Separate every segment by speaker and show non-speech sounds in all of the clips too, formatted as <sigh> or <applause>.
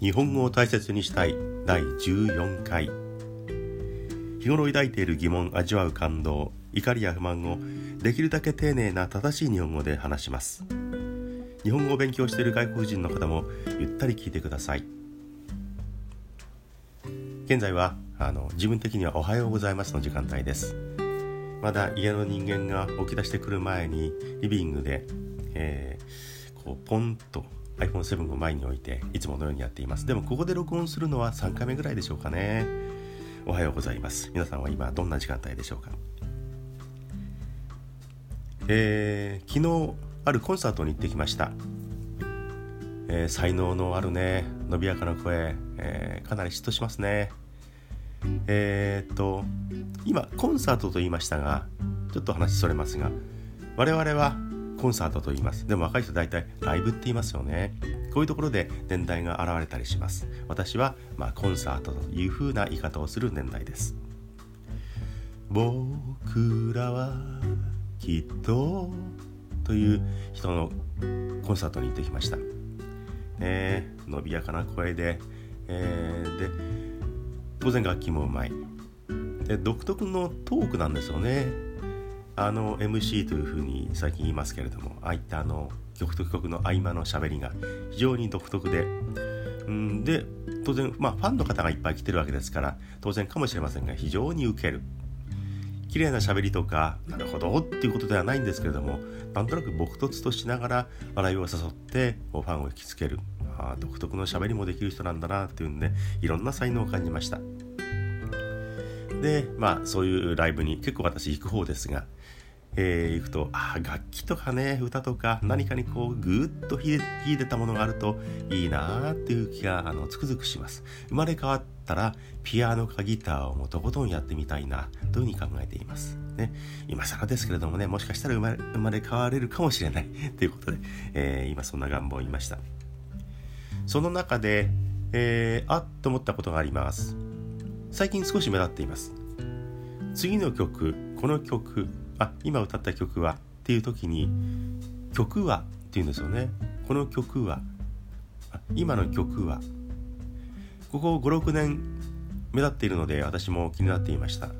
Speaker 1: 日本語を大切にしたい。第14回。日頃抱いている疑問味わう感動。怒りや不満をできるだけ丁寧な正しい日本語で話します。日本語を勉強している外国人の方もゆったり聞いてください。現在はあの自分的にはおはようございますの時間帯です。まだ家の人間が起き出してくる前にリビングで、えー、こうポンと iPhone7 を前に置いていつものようにやっています。でもここで録音するのは3回目ぐらいでしょうかね。おはようございます。皆さんは今どんな時間帯でしょうか。えー、昨日あるコンサートに行ってきました、えー、才能のあるね。伸びやかな声、えー、かなり嫉妬しますね。えー、っと今コンサートと言いましたがちょっと話それますが我々はコンサートと言います。でも若い人大体ライブって言いますよね。こういうところで年代が現れたりします。私は、まあ、コンサートというふうな言い方をする年代です。僕らはきっとという人のコンサートに行ってきました、ね、伸びやかな声で、えー、で当然楽器もうまい。で独特のトークなんですよね。あの MC というふうに最近言いますけれどもああいったあの曲と曲の合間のしゃべりが非常に独特でうんで当然、まあ、ファンの方がいっぱい来てるわけですから当然かもしれませんが非常にウケる。綺麗な喋りとかなるほどっていうことではないんですけれどもなんとなく朴突としながら笑いを誘ってファンを引きつける。あ独特の喋りもできる人なんだなっていうんでいろんな才能を感じました。でまあそういうライブに結構私行く方ですがえー、行くとあ楽器とかね歌とか何かにこうぐーっと秀でたものがあるといいなーっていう気があのつくづくします。生まれ変わったらピアノかギターをもとことんやってみたいなというふうに考えています。ね。今更ですけれどもねもしかしたら生まれ生まれ変われるかもしれない <laughs> ということで、えー、今そんな願望を言いました。その中で、えー、あっと思ったことがあります。最近少し目立っています。次の曲この曲あ今歌った曲はっていう時に曲はっていうんですよね。この曲は今の曲は。ここ56年目立っているので私も気になっていました。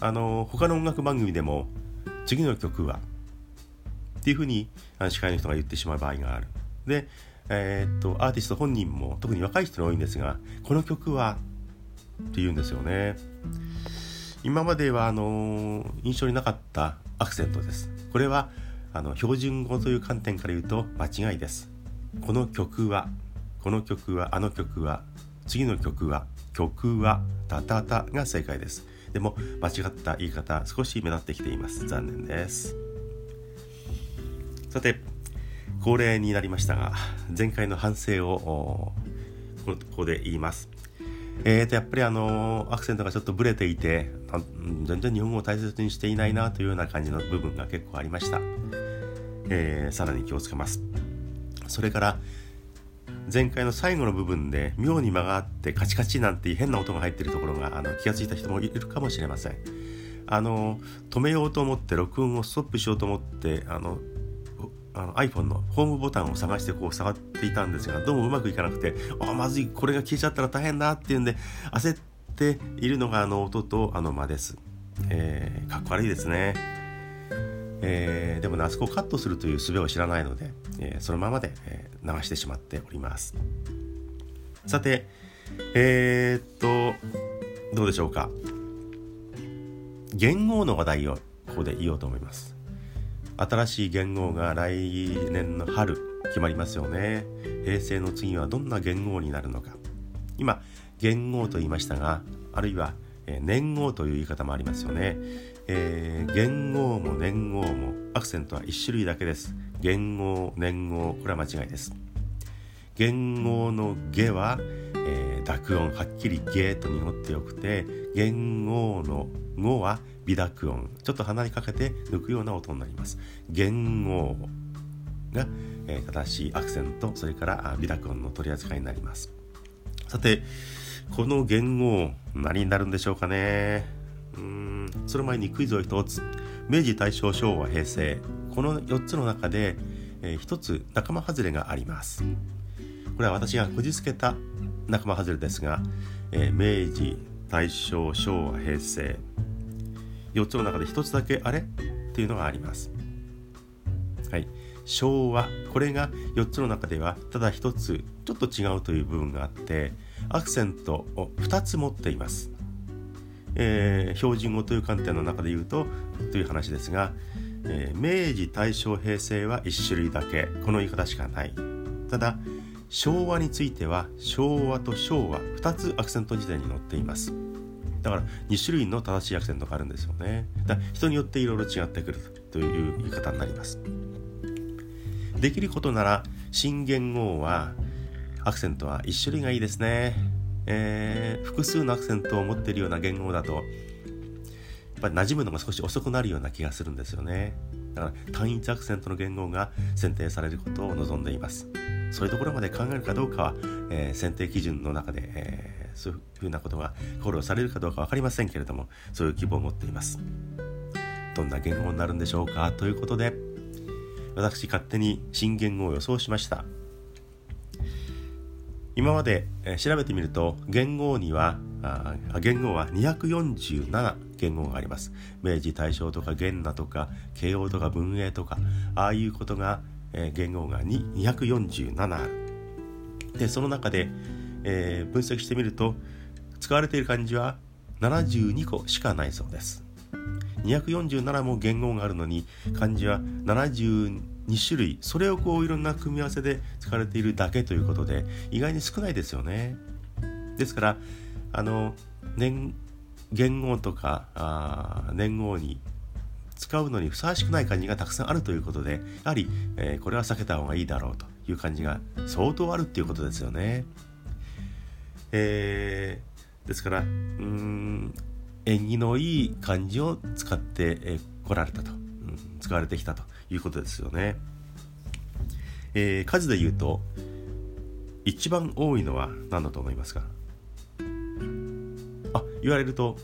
Speaker 1: あの他の音楽番組でも次の曲はっていうふうに司会の人が言ってしまう場合がある。でえー、っとアーティスト本人も特に若い人に多いんですがこの曲はって言うんですよね。今まではあの印象になかったアクセントです。これはあの標準語という観点から言うと間違いです。この曲はこの曲はあの曲は次の曲は曲はタタタが正解です。でも間違った言い方少し目立ってきています。残念です。さて恒例になりましたが前回の反省をここで言います。えーとやっぱりあのアクセントがちょっとブレていて全然日本語を大切にしていないなというような感じの部分が結構ありました、えー、さらに気をつけます。それから前回の最後の部分で妙に間があってカチカチなんて変な音が入ってるところがあの気が付いた人もいるかもしれません。あの止めようと思って録音をストップしようと思ってあのあの iPhone のホームボタンを探してこう触っていたんですがどうもうまくいかなくてあまずいこれが消えちゃったら大変だっていうんで焦ってているのがあの音とあの間です、えー、かっこ悪いですね。えー、でもねあそこをカットするという術を知らないので、えー、そのままで、え流してしまっております。さてえー、っとどうでしょうか。元号の話題をここで言おうと思います。新しい元号が来年の春決まりますよね。平成の次はどんな元号になるのか。今元号と言いましたがあるいは年号という言い方もありますよね、えー、元号も年号もアクセントは1種類だけです。元号年号これは間違いです。元号の「下は、えー、濁音はっきり「ゲ」と濁ってよくて元号の「語は微濁音ちょっと鼻にかけて抜くような音になります。言語が、えー、正しいアクセントそれから微濁音の取り扱いになります。さてこの言語何になるんでしょうかね。うん。その前にクイズを一つ。明治大正昭和平成。この4つの中で、えー、1つ仲間外れがあります。これは私がこじつけた仲間外れですが、えー、明治大正昭和平成。4つの中で1つだけあれ？っていうのがあります。はい、昭和。これが4つの中ではただ1つちょっと違うという部分があってアクセントを2つ持っています。えー、標準語という観点の中で言うとという話ですが、えー、明治大正平成は1種類だけこの言い方しかない。ただ昭和については昭和と昭和2つアクセント辞典に載っています。だから2種類の正しいアクセントがあるんですよね。だ人によっていろいろ違ってくるという言い方になります。できることなら新元号はアクセントは1種類がいいですね、えー、複数のアクセントを持っているような言語だとやっぱり馴染むのが少し遅くなるような気がするんですよね。だから単一アクセントの言語が選定されることを望んでいます。そういうところまで考えるかどうかは、えー、選定基準の中で、えー、そういうふうなことが考慮されるかどうか分かりませんけれどもそういう希望を持っています。どんな言語になるんでしょうか？ということで私勝手に新言語を予想しました。今まで、調べてみると元号には元号は247元号があります明治大正とか元那とか慶応とか文英とかああいうことがえー、言語が247ある。で、その中で、えー、分析してみると、使われている漢字は72個しかないそうです。247も言語があるのに漢字は72種類それをこういろんな組み合わせで使われているだけということで意外に少ないですよね。ですからあの年言語とかあ年号に使うのにふさわしくない漢字がたくさんあるということでやはり、えー、これは避けた方がいいだろうという漢字が相当あるっていうことですよね。えー、ですからうん縁起のいい漢字を使ってこ、えー、られたと、うん、使われてきたということですよね。えー、数で言うと一番多いのは何だと思いますか？あ言われると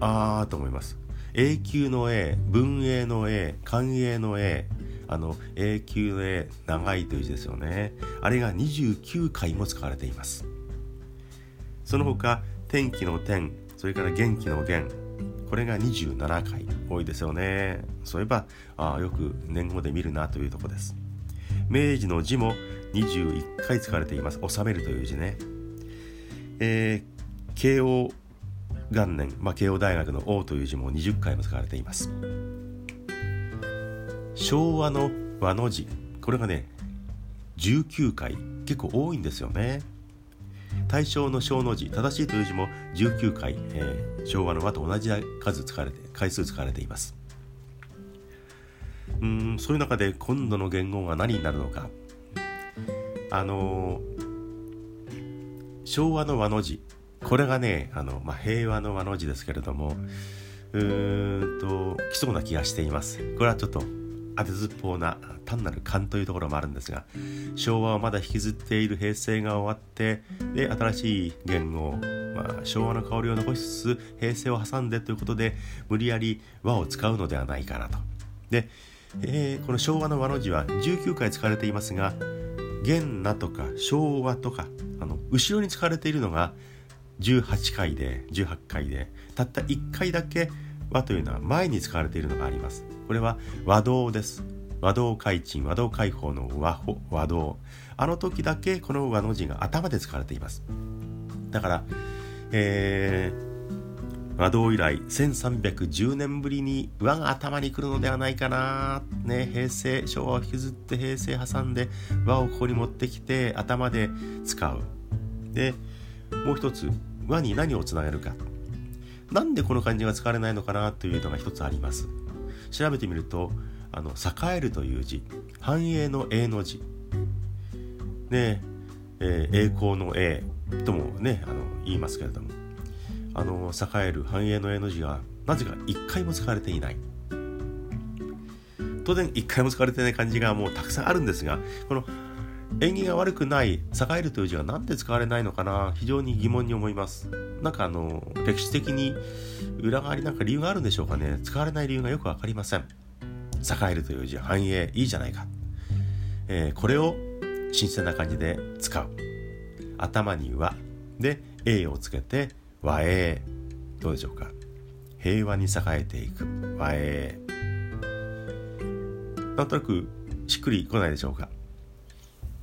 Speaker 1: ああと思います。永久の A 文英の A 寛永の A あの永久の A 長いという字ですよね。あれが29回も使われています。その他天気の天それから元気の元これが27回多いですよね。そういえばあよく年号で見るなというとこです。明治の字も21回使われています。収めるという字ね。えー、慶応元年、まあ、慶応大学の「王」という字も20回も使われています。昭和の和の字これがね19回結構多いんですよね。大正の小の字正しいという字も19回、えー、昭和の和と同じ数使われて回数使われています。うんそういう中で今度の言語が何になるのか。あのー、昭和の和の字。これがねあの、まあ、平和の和の字ですけれどもうーんと来そうな気がしています。これはちょっと当てずっぽうな単なる勘というところもあるんですが昭和をまだ引きずっている平成が終わってで新しい言語、まあ、昭和の香りを残しつつ平成を挟んでということで無理やり和を使うのではないかなと。で、えー、この昭和の和の字は19回使われていますが元那とか昭和とかあの後ろに使われているのが18回で18回でたった1回だけ和というのは前に使われているのがあります。これは和道です。和道開鎮和道開放の和和道。あの時だけこの和の字が頭で使われています。だからえー、和道以来1310年ぶりに和が頭に来るのではないかな。ね平成昭和を引きずって平成挟んで和をここに持ってきて頭で使う。でもう一つ和に何をつなげるか。なんでこの漢字が使われないのかなというのが一つあります。調べてみるとあの栄えるという字繁栄の栄の字。ねえー、栄光の栄ともねあの言いますけれどもあの栄える繁栄の栄の字がなぜか一回も使われていない。当然一回も使われてない漢字がもうたくさんあるんですがこの縁起が悪くない栄えるという字は何で使われないのかな非常に疑問に思います。なんかあの歴史的に裏側になんか理由があるんでしょうかね。使われない理由がよく分かりません。栄えるという字は繁栄いいじゃないか、えー、これを新鮮な感じで使う。頭にはで A をつけて和栄。どうでしょうか。平和に栄えていく。和栄。なんとなくしっくりこないでしょうか、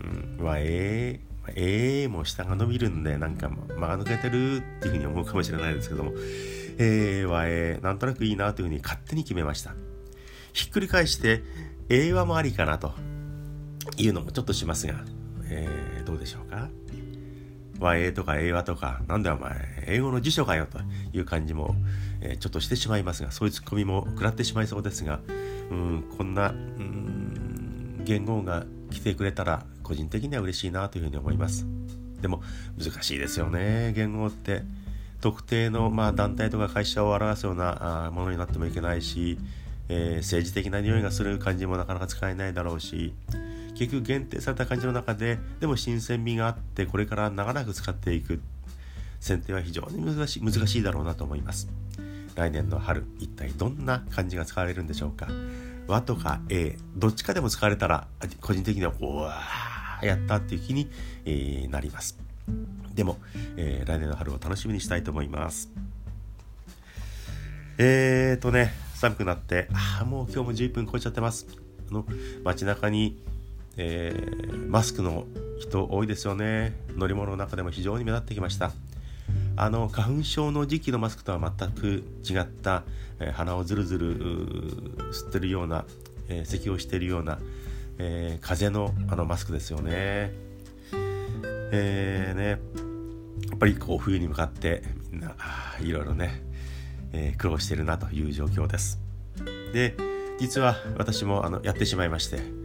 Speaker 1: うん、和栄。えー、もう下が伸びるんでなんか間が抜けてるっていうふうに思うかもしれないですけどもえーはえ、なんとなくいいなというふうに勝手に決めました。ひっくり返して英和もありかなというのもちょっとしますが、えー、どうでしょうか？和英とか英和とか、なんだお前、英語の辞書かよという感じも、えー、ちょっとしてしまいますが、そういうツッコミも食らってしまいそうですが、うん、こんな、うん、言語が来てくれたら、個人的には嬉しいなというふうに思います。でも、難しいですよね、言語って。特定の、まあ、団体とか会社を表すようなあものになってもいけないし、えー、政治的な匂いがする感じもなかなか使えないだろうし、結局限定された感じの中ででも新鮮味があってこれから長らく使っていく選定は非常に難しい難しいだろうなと思います来年の春一体どんな漢字が使われるんでしょうか和とか A どっちかでも使われたら個人的にはおわやったっていう気に、えー、なります。でも、えー、来年の春を楽しみにしたいと思います。えーとね寒くなってああもう今日も11分超えちゃってます。あの街中にえー、マスクの人多いですよね。乗り物の中でも非常に目立ってきました。あの花粉症の時期のマスクとは全く違った、えー、鼻をずるずる吸ってるような、えー、咳をしているような、えー、風のあのマスクですよねえーね、やっぱりこう冬に向かってみんないろいろね、えー、苦労してるなという状況ですで実は私もあのやってしまいまして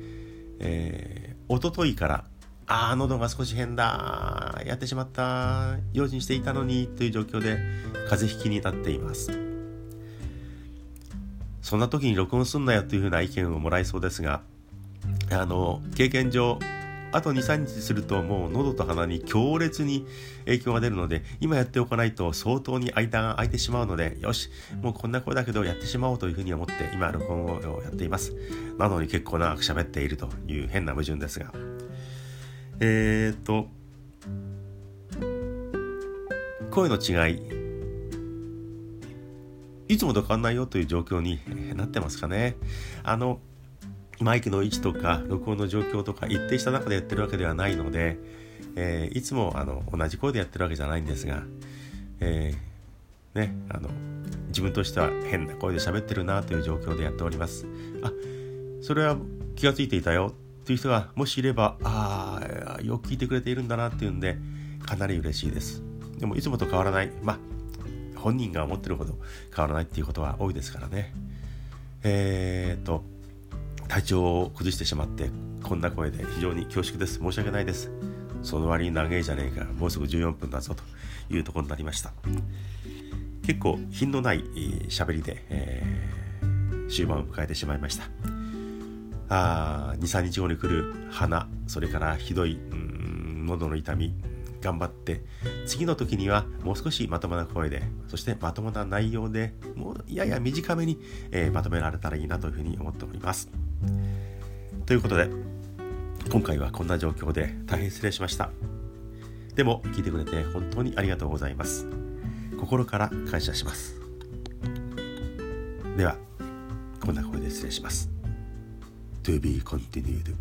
Speaker 1: えー、一昨日から、ああ、喉が少し変だ、やってしまった、用心していたのに、という状況で、風邪ひきになっています。そんな時に録音すんなよというふうな意見をもらいそうですが、あの、経験上、あと2、3日するともう喉と鼻に強烈に影響が出るので、今やっておかないと相当に間が空いてしまうので、よし、もうこんな声だけどやってしまおうというふうに思って今録音をやっています。なのに結構長く喋っているという変な矛盾ですが。えー、っと、声の違い、いつもと変わんないよという状況になってますかね。あの、マイクの位置とか録音の状況とか一定した中でやってるわけではないので、えー、いつもあの同じ声でやってるわけじゃないんですが、えー、ね、あの自分としては変な声で喋ってるなという状況でやっております。あそれは気が付いていたよっていう人がもしいればああよく聞いてくれているんだなっていうんでかなり嬉しいです。でもいつもと変わらないまあ本人が思ってるほど変わらないっていうことは多いですからね。えー、っと体調を崩してしまってこんな声で非常に恐縮です。申し訳ないです。その割に長いじゃねえか。もうすぐ14分だぞというところになりました。結構品のない喋りで、えー、終盤を迎えてしまいました。あ23日後に来る鼻それからひどいうん喉の痛み頑張って次の時にはもう少しまともな声でそしてまともな内容でもうやや短めに、えー、まとめられたらいいなというふうに思っております。ということで今回はこんな状況で大変失礼しました。でも聞いてくれて本当にありがとうございます。心から感謝します。ではこんな声で失礼します。To be continued.